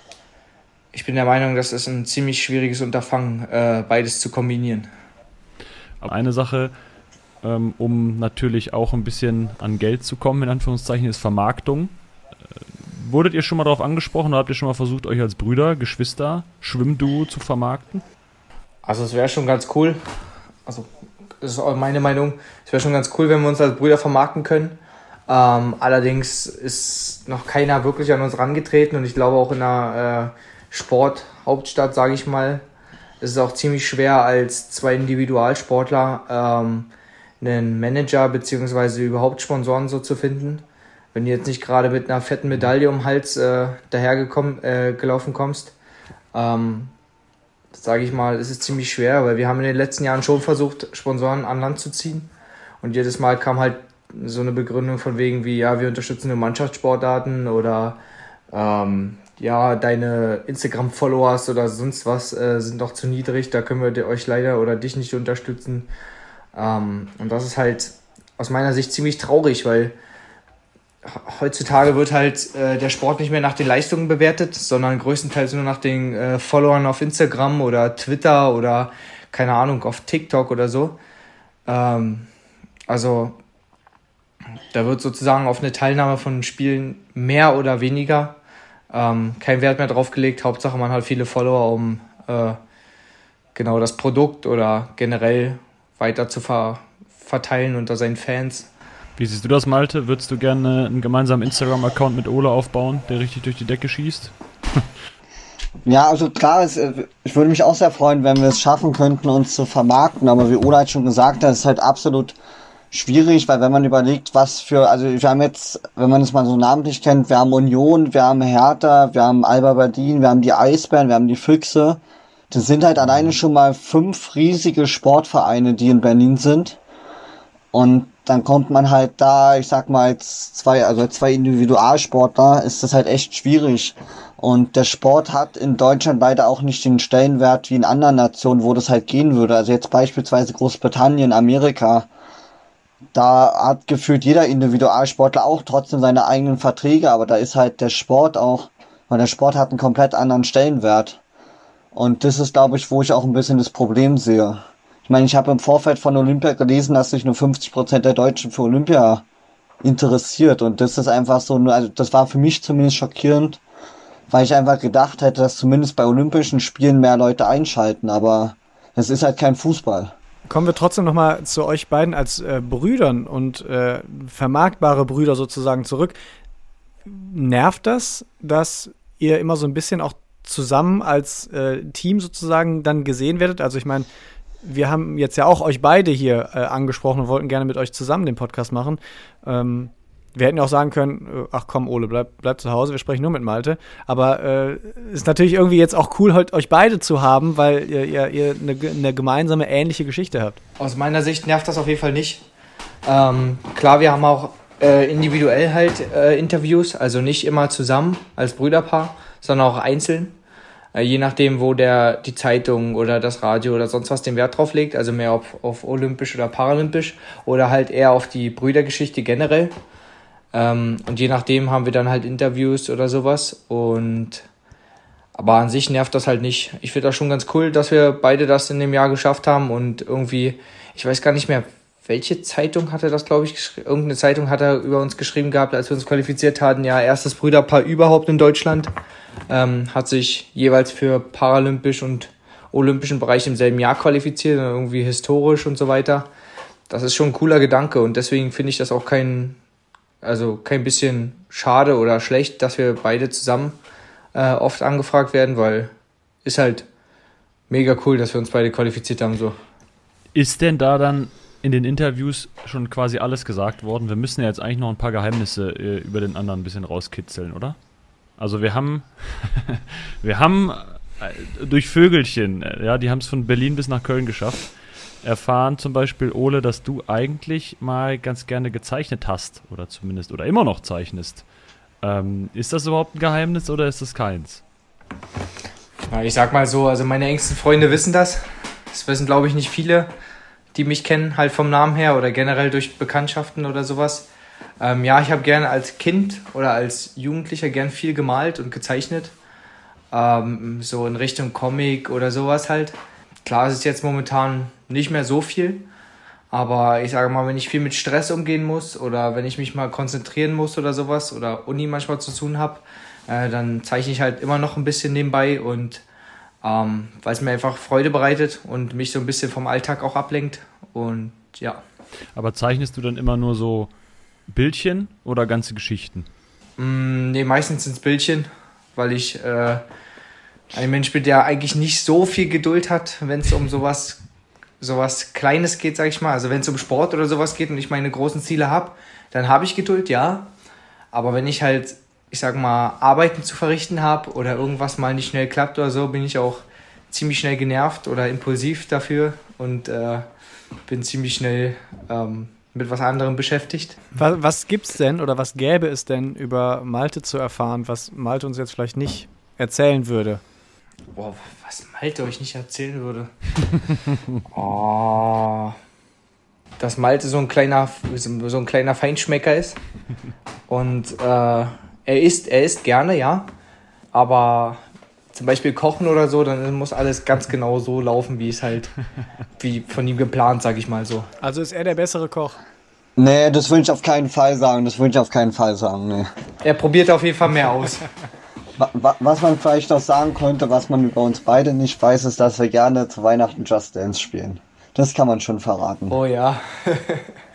ich bin der Meinung, das ist ein ziemlich schwieriges Unterfangen, äh, beides zu kombinieren. Eine Sache, ähm, um natürlich auch ein bisschen an Geld zu kommen, in Anführungszeichen, ist Vermarktung. Wurdet ihr schon mal darauf angesprochen oder habt ihr schon mal versucht, euch als Brüder, Geschwister, Schwimmduo zu vermarkten? Also es wäre schon ganz cool. Also das ist auch meine Meinung. Es wäre schon ganz cool, wenn wir uns als Brüder vermarkten können. Ähm, allerdings ist noch keiner wirklich an uns rangetreten und ich glaube auch in der äh, Sporthauptstadt, sage ich mal, ist es auch ziemlich schwer als zwei Individualsportler ähm, einen Manager bzw. überhaupt Sponsoren so zu finden. Wenn du jetzt nicht gerade mit einer fetten Medaille um den Hals äh, dahergelaufen äh, gelaufen kommst, ähm, sage ich mal, ist es ziemlich schwer, weil wir haben in den letzten Jahren schon versucht, Sponsoren an Land zu ziehen. Und jedes Mal kam halt so eine Begründung von wegen wie, ja, wir unterstützen nur Mannschaftssportarten oder ähm, ja, deine Instagram-Followers oder sonst was äh, sind doch zu niedrig, da können wir euch leider oder dich nicht unterstützen. Ähm, und das ist halt aus meiner Sicht ziemlich traurig, weil heutzutage wird halt äh, der Sport nicht mehr nach den Leistungen bewertet, sondern größtenteils nur nach den äh, Followern auf Instagram oder Twitter oder keine Ahnung, auf TikTok oder so. Ähm, also da wird sozusagen auf eine Teilnahme von Spielen mehr oder weniger ähm, kein Wert mehr drauf gelegt. Hauptsache man hat viele Follower, um äh, genau das Produkt oder generell weiter zu ver verteilen unter seinen Fans. Wie siehst du das, Malte? Würdest du gerne einen gemeinsamen Instagram-Account mit Ole aufbauen, der richtig durch die Decke schießt? Ja, also klar, es, äh, ich würde mich auch sehr freuen, wenn wir es schaffen könnten, uns zu vermarkten. Aber wie Ola halt schon gesagt hat, ist halt absolut schwierig, weil wenn man überlegt, was für, also wir haben jetzt, wenn man es mal so namentlich kennt, wir haben Union, wir haben Hertha, wir haben Alba Berlin, wir haben die Eisbären, wir haben die Füchse. Das sind halt alleine schon mal fünf riesige Sportvereine, die in Berlin sind. Und dann kommt man halt da, ich sag mal, als zwei, also als zwei Individualsportler ist das halt echt schwierig. Und der Sport hat in Deutschland leider auch nicht den Stellenwert wie in anderen Nationen, wo das halt gehen würde. Also jetzt beispielsweise Großbritannien, Amerika da hat gefühlt jeder Individualsportler auch trotzdem seine eigenen Verträge, aber da ist halt der Sport auch, weil der Sport hat einen komplett anderen Stellenwert. Und das ist, glaube ich, wo ich auch ein bisschen das Problem sehe. Ich meine, ich habe im Vorfeld von Olympia gelesen, dass sich nur 50 Prozent der Deutschen für Olympia interessiert. Und das ist einfach so, also das war für mich zumindest schockierend, weil ich einfach gedacht hätte, dass zumindest bei Olympischen Spielen mehr Leute einschalten. Aber es ist halt kein Fußball. Kommen wir trotzdem nochmal zu euch beiden als äh, Brüdern und äh, vermarktbare Brüder sozusagen zurück. Nervt das, dass ihr immer so ein bisschen auch zusammen als äh, Team sozusagen dann gesehen werdet? Also ich meine, wir haben jetzt ja auch euch beide hier äh, angesprochen und wollten gerne mit euch zusammen den Podcast machen. Ähm, wir hätten auch sagen können, äh, ach komm, Ole, bleib, bleib zu Hause, wir sprechen nur mit Malte. Aber äh, ist natürlich irgendwie jetzt auch cool, halt euch beide zu haben, weil ihr, ihr, ihr eine, eine, gemeinsame, ähnliche Geschichte habt. Aus meiner Sicht nervt das auf jeden Fall nicht. Ähm, klar, wir haben auch äh, individuell halt äh, Interviews, also nicht immer zusammen als Brüderpaar, sondern auch einzeln. Äh, je nachdem, wo der die Zeitung oder das Radio oder sonst was den Wert drauf legt, also mehr auf, auf olympisch oder paralympisch oder halt eher auf die Brüdergeschichte generell. Ähm, und je nachdem haben wir dann halt Interviews oder sowas. Und aber an sich nervt das halt nicht. Ich finde das schon ganz cool, dass wir beide das in dem Jahr geschafft haben und irgendwie, ich weiß gar nicht mehr, welche Zeitung hat er das, glaube ich, geschrieben? Irgendeine Zeitung hat er über uns geschrieben gehabt, als wir uns qualifiziert hatten. Ja, erstes Brüderpaar überhaupt in Deutschland. Ähm, hat sich jeweils für paralympisch und olympischen Bereich im selben Jahr qualifiziert, irgendwie historisch und so weiter. Das ist schon ein cooler Gedanke und deswegen finde ich das auch kein, also kein bisschen schade oder schlecht, dass wir beide zusammen äh, oft angefragt werden, weil ist halt mega cool, dass wir uns beide qualifiziert haben. So. Ist denn da dann in den Interviews schon quasi alles gesagt worden? Wir müssen ja jetzt eigentlich noch ein paar Geheimnisse äh, über den anderen ein bisschen rauskitzeln, oder? Also wir haben, wir haben äh, durch Vögelchen, äh, ja, die haben es von Berlin bis nach Köln geschafft, erfahren zum Beispiel, Ole, dass du eigentlich mal ganz gerne gezeichnet hast oder zumindest oder immer noch zeichnest. Ähm, ist das überhaupt ein Geheimnis oder ist das keins? Ja, ich sag mal so, also meine engsten Freunde wissen das. Das wissen, glaube ich, nicht viele, die mich kennen, halt vom Namen her oder generell durch Bekanntschaften oder sowas. Ähm, ja, ich habe gerne als Kind oder als Jugendlicher gern viel gemalt und gezeichnet. Ähm, so in Richtung Comic oder sowas halt. Klar, es ist jetzt momentan nicht mehr so viel. Aber ich sage mal, wenn ich viel mit Stress umgehen muss oder wenn ich mich mal konzentrieren muss oder sowas oder Uni manchmal zu tun habe, äh, dann zeichne ich halt immer noch ein bisschen nebenbei und ähm, weil es mir einfach Freude bereitet und mich so ein bisschen vom Alltag auch ablenkt. Und ja. Aber zeichnest du dann immer nur so Bildchen oder ganze Geschichten? Mm, nee, meistens sind es Bildchen, weil ich äh, ein Mensch bin, der eigentlich nicht so viel Geduld hat, wenn es um sowas sowas Kleines geht, sag ich mal, also wenn es um Sport oder sowas geht und ich meine großen Ziele habe, dann habe ich Geduld, ja. Aber wenn ich halt, ich sag mal, Arbeiten zu verrichten habe oder irgendwas mal nicht schnell klappt oder so, bin ich auch ziemlich schnell genervt oder impulsiv dafür und äh, bin ziemlich schnell ähm, mit was anderem beschäftigt. Was, was gibt's denn oder was gäbe es denn über Malte zu erfahren, was Malte uns jetzt vielleicht nicht erzählen würde? Boah, was Malte euch nicht erzählen würde. oh, dass Malte so ein kleiner, so ein kleiner Feinschmecker ist. Und äh, er isst, er isst gerne, ja. Aber zum Beispiel kochen oder so, dann muss alles ganz genau so laufen, wie es halt, wie von ihm geplant, sag ich mal so. Also ist er der bessere Koch? Nee, das würde ich auf keinen Fall sagen. Das würde ich auf keinen Fall sagen, nee. Er probiert auf jeden Fall mehr aus. Was man vielleicht noch sagen könnte, was man über uns beide nicht weiß, ist, dass wir gerne zu Weihnachten Just Dance spielen. Das kann man schon verraten. Oh ja.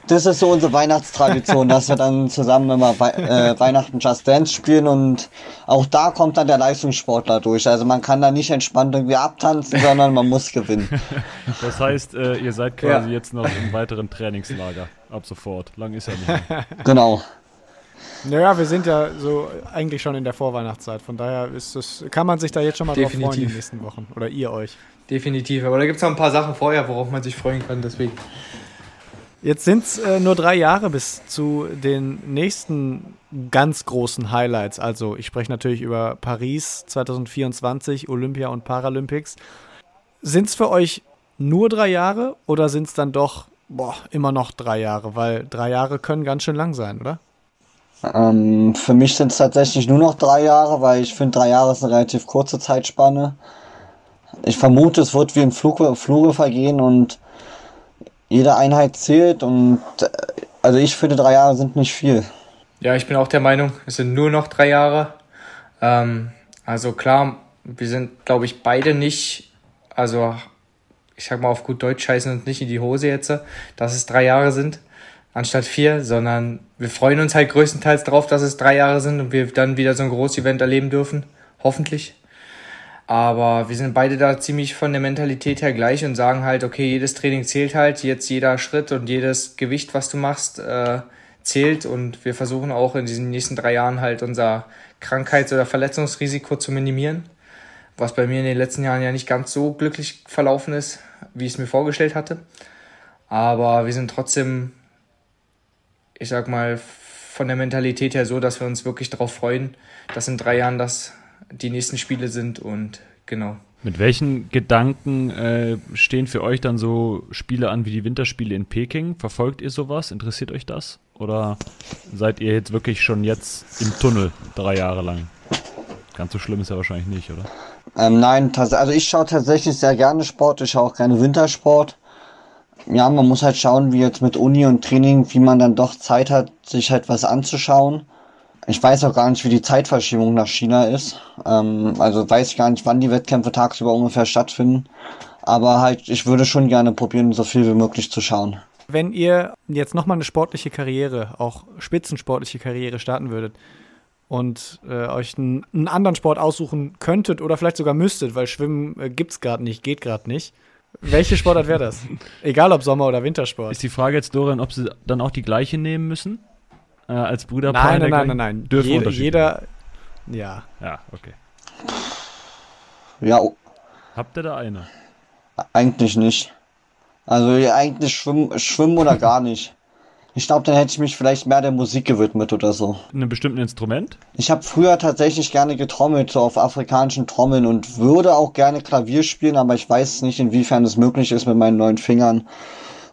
das ist so unsere Weihnachtstradition, dass wir dann zusammen immer Wei äh, Weihnachten Just Dance spielen und auch da kommt dann der Leistungssportler durch. Also man kann da nicht entspannt irgendwie abtanzen, sondern man muss gewinnen. Das heißt, äh, ihr seid quasi ja. jetzt noch im weiteren Trainingslager ab sofort. Lang ist ja nicht. Genau. Naja, wir sind ja so eigentlich schon in der Vorweihnachtszeit. Von daher ist das, kann man sich da jetzt schon mal Definitiv. drauf freuen in den nächsten Wochen. Oder ihr euch. Definitiv. Aber da gibt es noch ein paar Sachen vorher, worauf man sich freuen kann. Deswegen. Jetzt sind es äh, nur drei Jahre bis zu den nächsten ganz großen Highlights. Also ich spreche natürlich über Paris 2024, Olympia und Paralympics. Sind es für euch nur drei Jahre oder sind es dann doch boah, immer noch drei Jahre? Weil drei Jahre können ganz schön lang sein, oder? Ähm, für mich sind es tatsächlich nur noch drei Jahre, weil ich finde, drei Jahre ist eine relativ kurze Zeitspanne. Ich vermute, es wird wie im Flug, Fluge vergehen und jede Einheit zählt und äh, also ich finde, drei Jahre sind nicht viel. Ja, ich bin auch der Meinung, es sind nur noch drei Jahre. Ähm, also klar, wir sind, glaube ich, beide nicht, also ich sag mal auf gut Deutsch scheißen uns nicht in die Hose jetzt, dass es drei Jahre sind anstatt vier, sondern wir freuen uns halt größtenteils darauf, dass es drei Jahre sind und wir dann wieder so ein großes Event erleben dürfen. Hoffentlich. Aber wir sind beide da ziemlich von der Mentalität her gleich und sagen halt, okay, jedes Training zählt halt, jetzt jeder Schritt und jedes Gewicht, was du machst, äh, zählt und wir versuchen auch in diesen nächsten drei Jahren halt unser Krankheits- oder Verletzungsrisiko zu minimieren, was bei mir in den letzten Jahren ja nicht ganz so glücklich verlaufen ist, wie ich es mir vorgestellt hatte. Aber wir sind trotzdem ich sag mal, von der Mentalität her so, dass wir uns wirklich darauf freuen, dass in drei Jahren das die nächsten Spiele sind und genau. Mit welchen Gedanken äh, stehen für euch dann so Spiele an wie die Winterspiele in Peking? Verfolgt ihr sowas? Interessiert euch das? Oder seid ihr jetzt wirklich schon jetzt im Tunnel drei Jahre lang? Ganz so schlimm ist ja wahrscheinlich nicht, oder? Ähm, nein, also ich schaue tatsächlich sehr gerne Sport. Ich schaue auch gerne Wintersport. ja, man muss halt schauen, wie jetzt mit Uni und Training, wie man dann doch Zeit hat, sich halt was anzuschauen. Ich weiß auch gar nicht, wie die Zeitverschiebung nach China ist. Ähm, also weiß ich gar nicht, wann die Wettkämpfe tagsüber ungefähr stattfinden. Aber halt, ich würde schon gerne probieren, so viel wie möglich zu schauen. Wenn ihr jetzt nochmal eine sportliche Karriere, auch spitzensportliche Karriere starten würdet und äh, euch einen, einen, anderen Sport aussuchen könntet oder vielleicht sogar müsstet, weil Schwimmen äh, es gerade nicht, geht gerade nicht. Welche Sportart wäre das? Egal ob Sommer- oder Wintersport. Ist die Frage jetzt, Dorian, ob sie dann auch die gleiche nehmen müssen? Äh, als Bruderpaar? Nein, nein, nein, nein, nein. Dürfen jeder, jeder, ja. Ja, okay. Ja. Habt ihr da eine? Eigentlich nicht. Also eigentlich schwimmen, schwimmen oder gar nicht. Ich glaube, dann hätte ich mich vielleicht mehr der Musik gewidmet oder so. Einem bestimmten Instrument? Ich habe früher tatsächlich gerne getrommelt, so auf afrikanischen Trommeln und würde auch gerne Klavier spielen, aber ich weiß nicht, inwiefern es möglich ist mit meinen neuen Fingern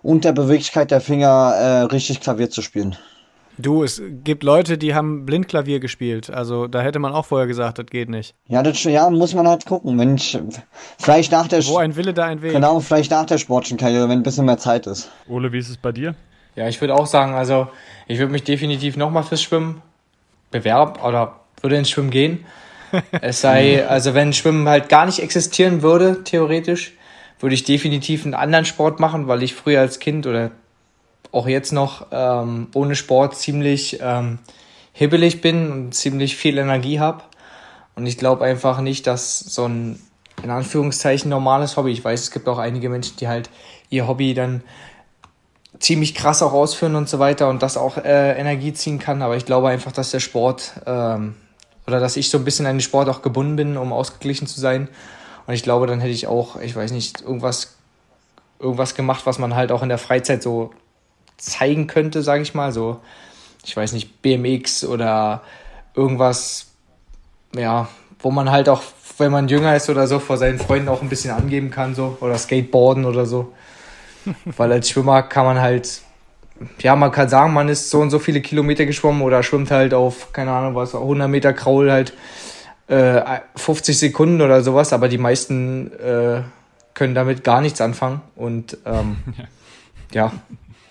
und der Beweglichkeit der Finger äh, richtig Klavier zu spielen. Du, es gibt Leute, die haben Blindklavier gespielt. Also da hätte man auch vorher gesagt, das geht nicht. Ja, das ja, muss man halt gucken. Wenn ich vielleicht nach der Wo ein Wille, da ein Weg. Genau, vielleicht nach der sportlichen Karriere, wenn ein bisschen mehr Zeit ist. Ole, wie ist es bei dir? Ja, ich würde auch sagen, also ich würde mich definitiv nochmal fürs Schwimmen bewerben oder würde ins Schwimmen gehen. es sei, also wenn Schwimmen halt gar nicht existieren würde, theoretisch, würde ich definitiv einen anderen Sport machen, weil ich früher als Kind oder auch jetzt noch ähm, ohne Sport ziemlich ähm, hibbelig bin und ziemlich viel Energie habe. Und ich glaube einfach nicht, dass so ein in Anführungszeichen normales Hobby, ich weiß, es gibt auch einige Menschen, die halt ihr Hobby dann ziemlich krass auch ausführen und so weiter und das auch äh, Energie ziehen kann. Aber ich glaube einfach, dass der Sport ähm, oder dass ich so ein bisschen an den Sport auch gebunden bin, um ausgeglichen zu sein. Und ich glaube, dann hätte ich auch, ich weiß nicht, irgendwas, irgendwas gemacht, was man halt auch in der Freizeit so zeigen könnte, sage ich mal. So, ich weiß nicht, BMX oder irgendwas, ja, wo man halt auch, wenn man jünger ist oder so, vor seinen Freunden auch ein bisschen angeben kann, so, oder Skateboarden oder so. Weil als Schwimmer kann man halt, ja, man kann sagen, man ist so und so viele Kilometer geschwommen oder schwimmt halt auf, keine Ahnung was, 100 Meter Kraul halt äh, 50 Sekunden oder sowas, aber die meisten äh, können damit gar nichts anfangen und ähm, ja.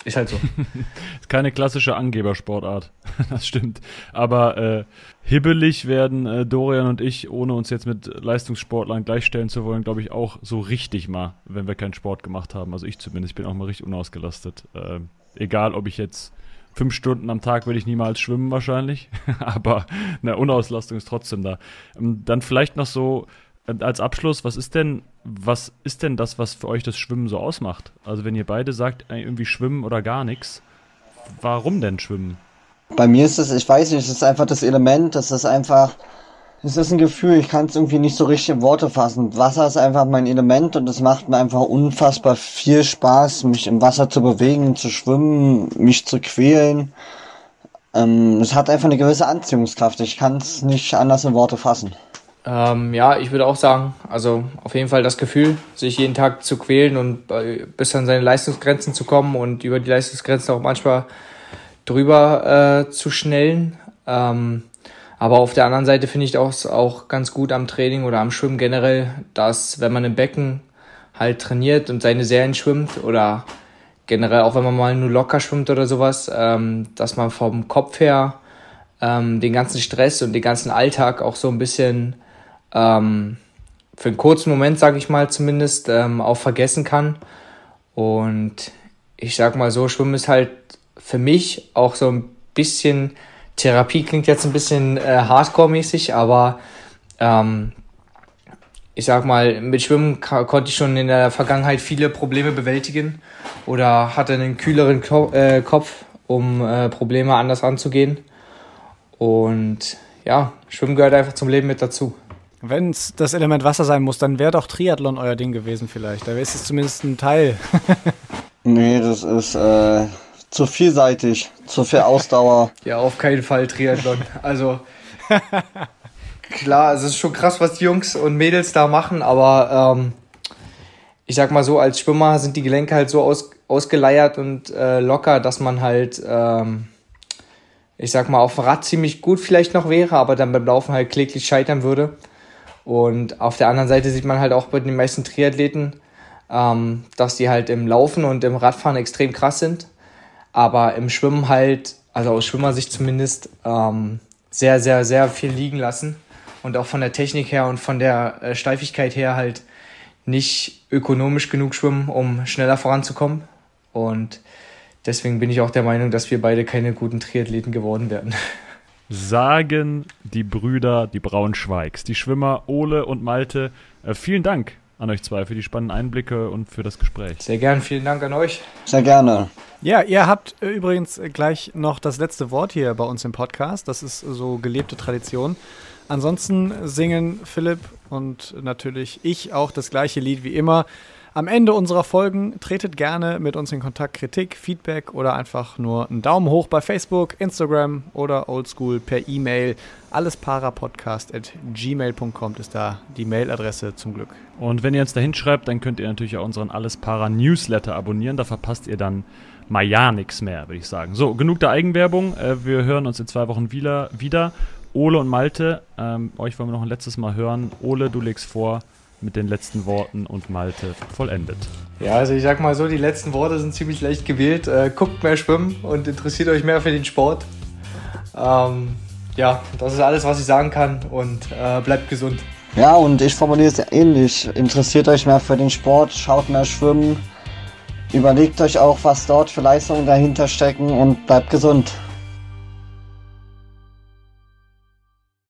Ist halt so. ist keine klassische Angebersportart. das stimmt. Aber äh, hibbelig werden äh, Dorian und ich, ohne uns jetzt mit Leistungssportlern gleichstellen zu wollen, glaube ich, auch so richtig mal, wenn wir keinen Sport gemacht haben. Also ich zumindest bin auch mal richtig unausgelastet. Äh, egal, ob ich jetzt fünf Stunden am Tag würde ich niemals schwimmen wahrscheinlich, aber eine Unauslastung ist trotzdem da. Ähm, dann vielleicht noch so als Abschluss, was ist denn, was ist denn das, was für euch das Schwimmen so ausmacht? Also wenn ihr beide sagt, irgendwie schwimmen oder gar nichts, warum denn schwimmen? Bei mir ist es, ich weiß nicht, es ist einfach das Element, das ist einfach, es ist ein Gefühl, ich kann es irgendwie nicht so richtig in Worte fassen. Wasser ist einfach mein Element und es macht mir einfach unfassbar viel Spaß, mich im Wasser zu bewegen, zu schwimmen, mich zu quälen. Ähm, es hat einfach eine gewisse Anziehungskraft. Ich kann es nicht anders in Worte fassen. Ähm, ja, ich würde auch sagen, also auf jeden Fall das Gefühl, sich jeden Tag zu quälen und bis an seine Leistungsgrenzen zu kommen und über die Leistungsgrenzen auch manchmal drüber äh, zu schnellen. Ähm, aber auf der anderen Seite finde ich auch, auch ganz gut am Training oder am Schwimmen generell, dass wenn man im Becken halt trainiert und seine Serien schwimmt oder generell auch wenn man mal nur locker schwimmt oder sowas, ähm, dass man vom Kopf her ähm, den ganzen Stress und den ganzen Alltag auch so ein bisschen ähm, für einen kurzen Moment, sage ich mal zumindest, ähm, auch vergessen kann. Und ich sag mal so, Schwimmen ist halt für mich auch so ein bisschen Therapie klingt jetzt ein bisschen äh, Hardcore-mäßig, aber ähm, ich sag mal, mit Schwimmen konnte ich schon in der Vergangenheit viele Probleme bewältigen oder hatte einen kühleren Ko äh, Kopf, um äh, Probleme anders anzugehen. Und ja, Schwimmen gehört einfach zum Leben mit dazu. Wenn es das Element Wasser sein muss, dann wäre doch Triathlon euer Ding gewesen vielleicht. Da wäre es zumindest ein Teil. nee, das ist äh, zu vielseitig, zu viel Ausdauer. ja, auf keinen Fall Triathlon. Also klar, es ist schon krass, was die Jungs und Mädels da machen, aber ähm, ich sag mal so, als Schwimmer sind die Gelenke halt so aus, ausgeleiert und äh, locker, dass man halt, ähm, ich sag mal, auf dem Rad ziemlich gut vielleicht noch wäre, aber dann beim Laufen halt kläglich scheitern würde. Und auf der anderen Seite sieht man halt auch bei den meisten Triathleten, ähm, dass die halt im Laufen und im Radfahren extrem krass sind, aber im Schwimmen halt, also aus Schwimmersicht zumindest, ähm, sehr, sehr, sehr viel liegen lassen und auch von der Technik her und von der äh, Steifigkeit her halt nicht ökonomisch genug schwimmen, um schneller voranzukommen. Und deswegen bin ich auch der Meinung, dass wir beide keine guten Triathleten geworden werden. Sagen die Brüder, die Braunschweigs, die Schwimmer Ole und Malte. Äh, vielen Dank an euch zwei für die spannenden Einblicke und für das Gespräch. Sehr gern, vielen Dank an euch. Sehr gerne. Ja, ihr habt äh, übrigens gleich noch das letzte Wort hier bei uns im Podcast. Das ist so gelebte Tradition. Ansonsten singen Philipp und natürlich ich auch das gleiche Lied wie immer. Am Ende unserer Folgen tretet gerne mit uns in Kontakt, Kritik, Feedback oder einfach nur einen Daumen hoch bei Facebook, Instagram oder oldschool per E-Mail. Alles parapodcast at gmail.com ist da die Mailadresse zum Glück. Und wenn ihr uns da hinschreibt, dann könnt ihr natürlich auch unseren Alles Para Newsletter abonnieren. Da verpasst ihr dann mal ja nichts mehr, würde ich sagen. So, genug der Eigenwerbung. Äh, wir hören uns in zwei Wochen wieder. wieder. Ole und Malte, ähm, euch wollen wir noch ein letztes Mal hören. Ole, du legst vor mit den letzten Worten und Malte vollendet. Ja, also ich sag mal so, die letzten Worte sind ziemlich leicht gewählt. Äh, guckt mehr schwimmen und interessiert euch mehr für den Sport. Ähm, ja, das ist alles, was ich sagen kann und äh, bleibt gesund. Ja, und ich formuliere es ähnlich. Interessiert euch mehr für den Sport, schaut mehr schwimmen, überlegt euch auch, was dort für Leistungen dahinter stecken und bleibt gesund.